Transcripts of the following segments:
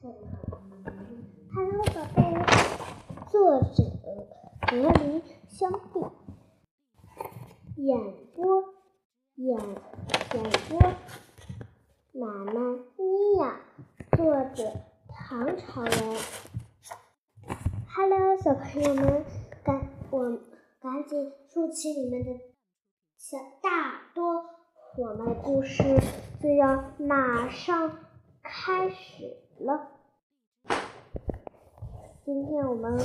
Hello，宝贝。作者：格林兄弟。演播：演演播：妈妈妮呀。作者：唐朝人。Hello，小朋友们，赶我赶紧竖起你们的小大耳朵，我们的故事就要马上开始了。今天我们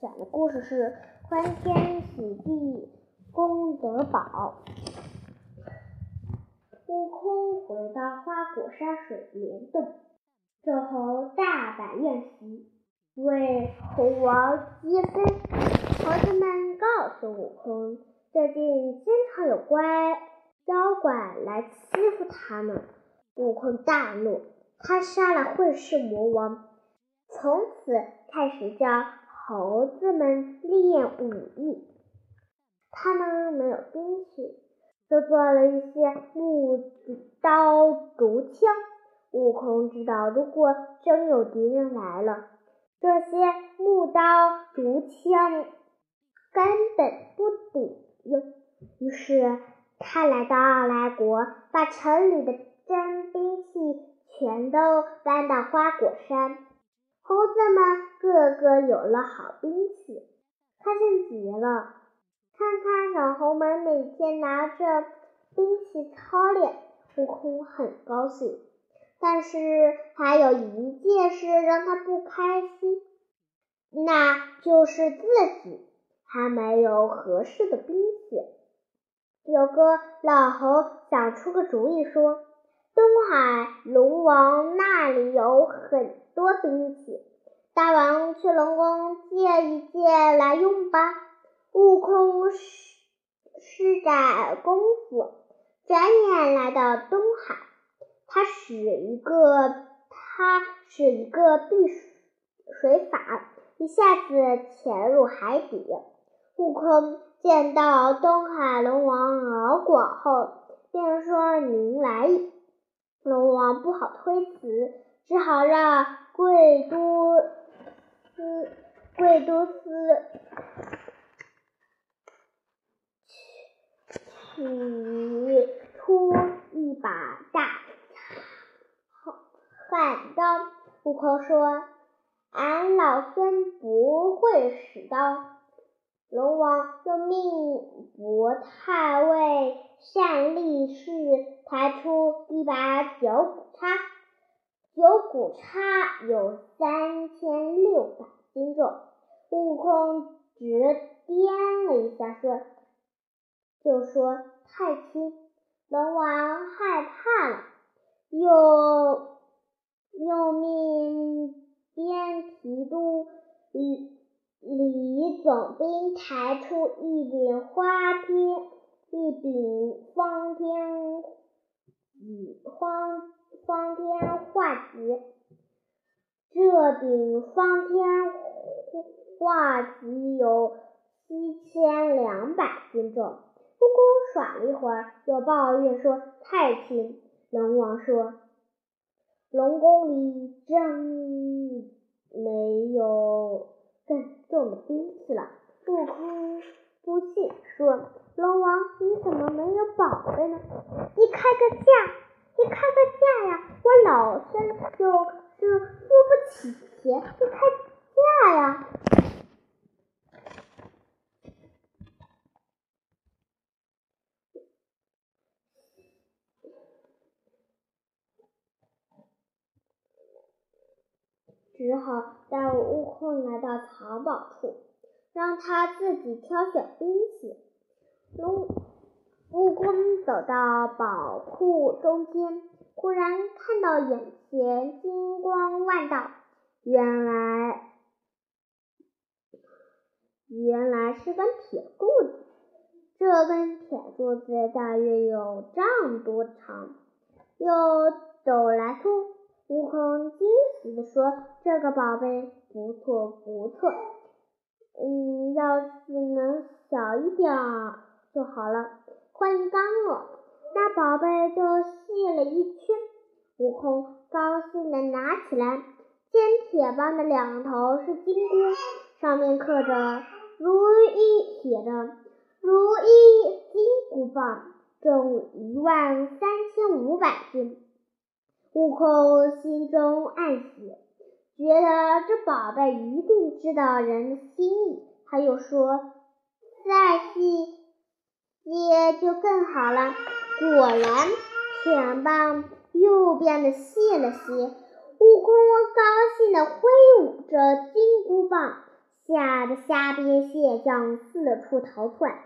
讲的故事是欢天喜地功德宝。悟空回到花果山水帘洞，这猴大摆宴席，为猴王接风。猴子们告诉悟空，最近经常有怪妖怪来欺负他们。悟空大怒，他杀了混世魔王。从此开始教猴子们练武艺。他们没有兵器，就做了一些木刀、竹枪。悟空知道，如果真有敌人来了，这些木刀、竹枪根本不顶用。于是，他来到傲来国，把城里的将兵器全都搬到花果山。猴子们个个有了好兵器，开心极了。看看小猴们每天拿着兵器操练，悟空很高兴。但是还有一件事让他不开心，那就是自己还没有合适的兵器。有个老猴想出个主意，说：“龙王那里有很……”多兵器，大王去龙宫借一借来用吧。悟空施施展功夫，转眼来到东海。他使一个他使一个避水法，一下子潜入海底。悟空见到东海龙王敖广后，便说：“您来。”龙王不好推辞，只好让。贵都司贵都司取出一把大砍刀。悟空说：“俺老孙不会使刀。”龙王又命伯太尉单力士抬出一把九股叉。九股叉有三千六百斤重，悟空只掂了一下，说：“就说太轻。”龙王害怕了，又又命边提督李李总兵抬出一柄花天一柄方天雨方。方天画戟，这柄方天画戟有七千两百斤重。悟空耍了一会儿，又抱怨说太轻。龙王说：“龙宫里真没有更重的兵器了。”悟空不信，说：“龙王，你怎么没有宝贝呢？你开个价。”你开个价呀！我老孙就是付不起钱，你开价呀！只好带悟空来到藏宝处，让他自己挑选兵器。龙。悟空走到宝库中间，忽然看到眼前金光万道，原来原来是根铁柱子。这根铁柱子大约有丈多长，又走来粗。悟空惊喜地说：“这个宝贝不错不错，嗯，要是能小一点就好了。”话音刚落，那宝贝就细了一圈。悟空高兴地拿起来，见铁棒的两头是金箍，上面刻着“如意”，写着“如意金箍棒”，重一万三千五百斤。悟空心中暗喜，觉得这宝贝一定知道人的心意。他又说：“再细些就更好了。”果然，铁棒又变得细了些。悟空高兴地挥舞着金箍棒，吓得虾兵蟹将四处逃窜。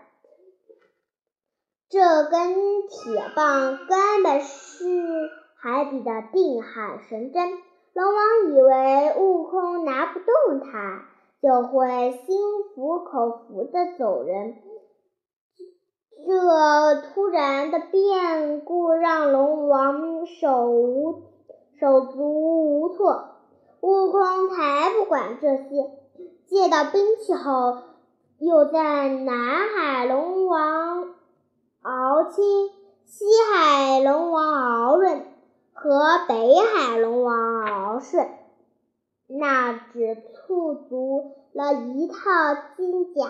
这根铁棒根本是海底的定海神针。龙王以为悟空拿不动它。就会心服口服的走人。这突然的变故让龙王手无手足无措。悟空才不管这些，借到兵器后，又在南海龙王敖青、西海龙王敖润和北海龙王敖顺。那只凑足了一套金甲、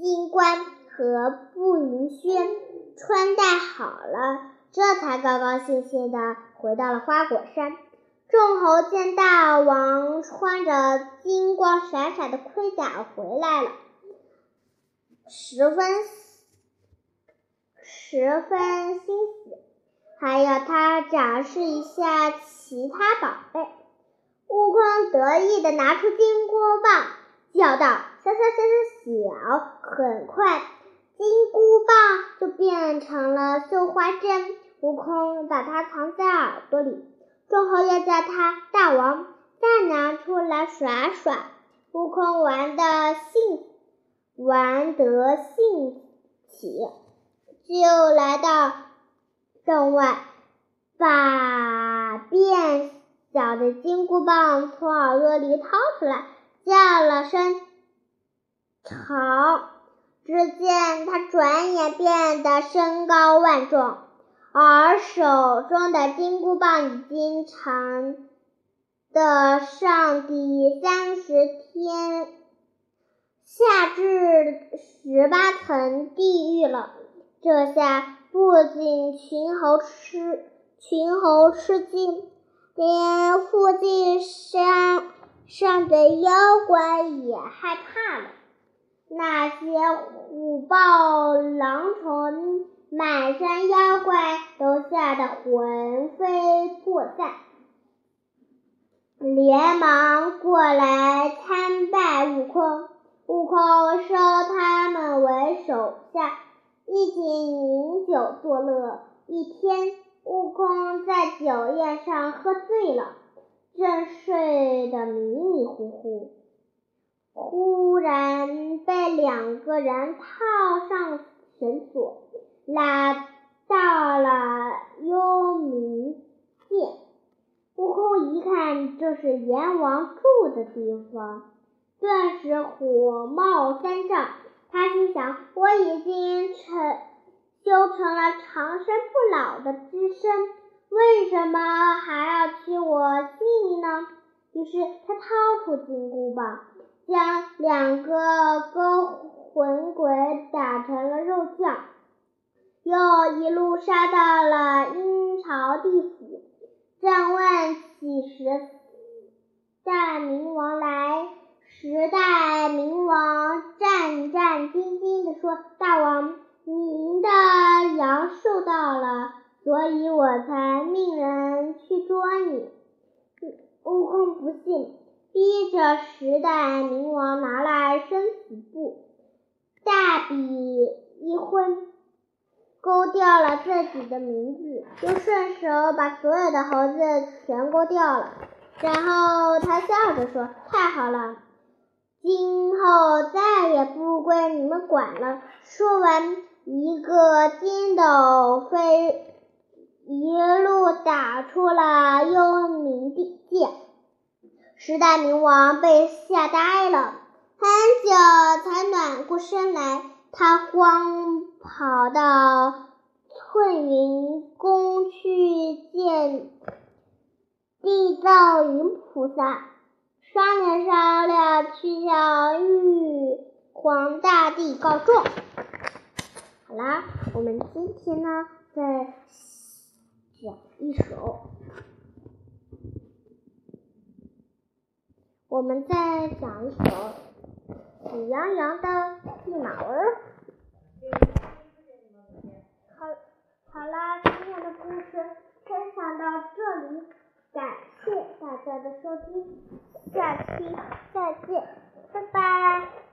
金冠和步云轩，穿戴好了，这才高高兴兴的回到了花果山。众猴见大王穿着金光闪闪的盔甲回来了，十分十分欣喜，还要他展示一下其他宝贝。悟空得意的拿出金箍棒，叫道：“小小小小小！”很快，金箍棒就变成了绣花针。悟空把它藏在耳朵里。众猴要叫他大王，再拿出来耍耍。悟空玩的兴，玩得兴起，就来到洞外，把变。小的金箍棒从耳朵里掏出来，叫了声“长”，只见他转眼变得身高万丈，而手中的金箍棒已经长的上抵三十天，下至十八层地狱了。这下不仅群猴吃群猴吃惊。连附近山上的妖怪也害怕了，那些虎豹狼虫、满山妖怪都吓得魂飞魄散，连忙过来参拜悟空。悟空收他们为手下，一起饮酒作乐一天。悟空在酒宴上喝醉了，正睡得迷迷糊糊，忽然被两个人套上绳索，拉到了幽冥界。悟空一看，这是阎王住的地方，顿时火冒三丈。他心想：我已经成。修成了长生不老的之身，为什么还要取我性命呢？于是他掏出金箍棒，将两个勾魂鬼打成了肉酱，又一路杀到了阴曹地府。正问起时代冥王来，时代冥王战战兢兢地说：“大王。”您的羊受到了，所以我才命人去捉你。悟空不信，逼着十代冥王拿来生死簿，大笔一挥，勾掉了自己的名字，又顺手把所有的猴子全勾掉了。然后他笑着说：“太好了，今后再也不归你们管了。”说完。一个筋斗飞，一路打出了幽冥地界。十大冥王被吓呆了，很久才暖过身来。他慌跑到翠云宫去见地藏云菩萨，商量商量去向玉皇大帝告状。好啦，我们今天呢，再讲一首。我们再讲一首《喜羊羊的密码文》。好，好啦，今天的故事分享到这里，感谢大家的收听，下期再见，拜拜。